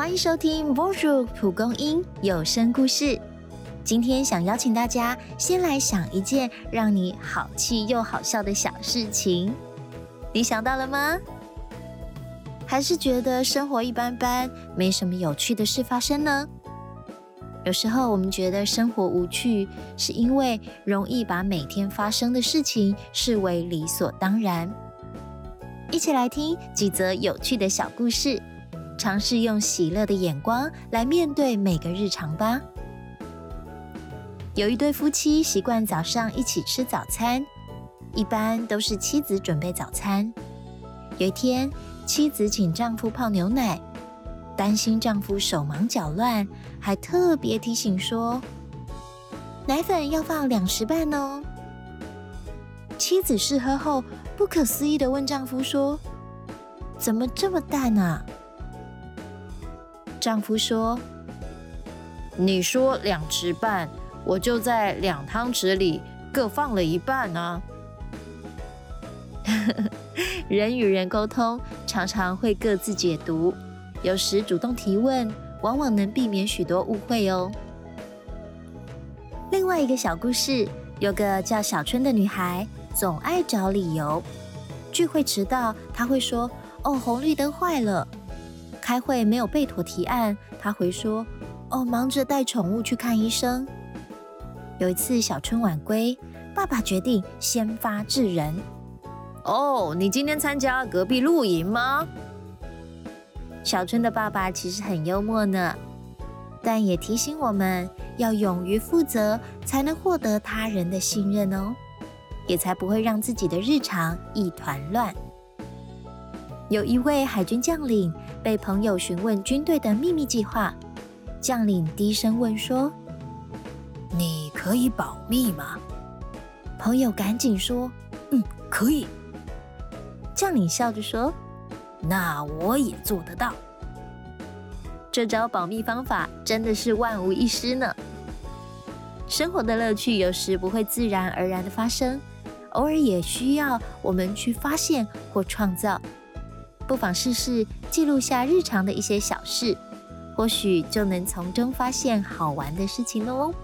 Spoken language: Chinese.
欢迎收听 Bonjour 蒲公英有声故事。今天想邀请大家先来想一件让你好气又好笑的小事情，你想到了吗？还是觉得生活一般般，没什么有趣的事发生呢？有时候我们觉得生活无趣，是因为容易把每天发生的事情视为理所当然。一起来听几则有趣的小故事，尝试用喜乐的眼光来面对每个日常吧。有一对夫妻习惯早上一起吃早餐，一般都是妻子准备早餐。有一天，妻子请丈夫泡牛奶，担心丈夫手忙脚乱，还特别提醒说：“奶粉要放两时半哦。”妻子试喝后，不可思议的问丈夫说：“怎么这么淡啊？”丈夫说：“你说两匙半，我就在两汤匙里各放了一半啊。”人与人沟通常常会各自解读，有时主动提问，往往能避免许多误会哦。另外一个小故事，有个叫小春的女孩。总爱找理由，聚会迟到，她会说：“哦，红绿灯坏了。”开会没有备妥提案，他回说：“哦，忙着带宠物去看医生。”有一次小春晚归，爸爸决定先发制人：“哦，你今天参加隔壁露营吗？”小春的爸爸其实很幽默呢，但也提醒我们要勇于负责，才能获得他人的信任哦。也才不会让自己的日常一团乱。有一位海军将领被朋友询问军队的秘密计划，将领低声问说：“你可以保密吗？”朋友赶紧说：“嗯，可以。”将领笑着说：“那我也做得到。”这招保密方法真的是万无一失呢。生活的乐趣有时不会自然而然的发生。偶尔也需要我们去发现或创造，不妨试试记录下日常的一些小事，或许就能从中发现好玩的事情喽。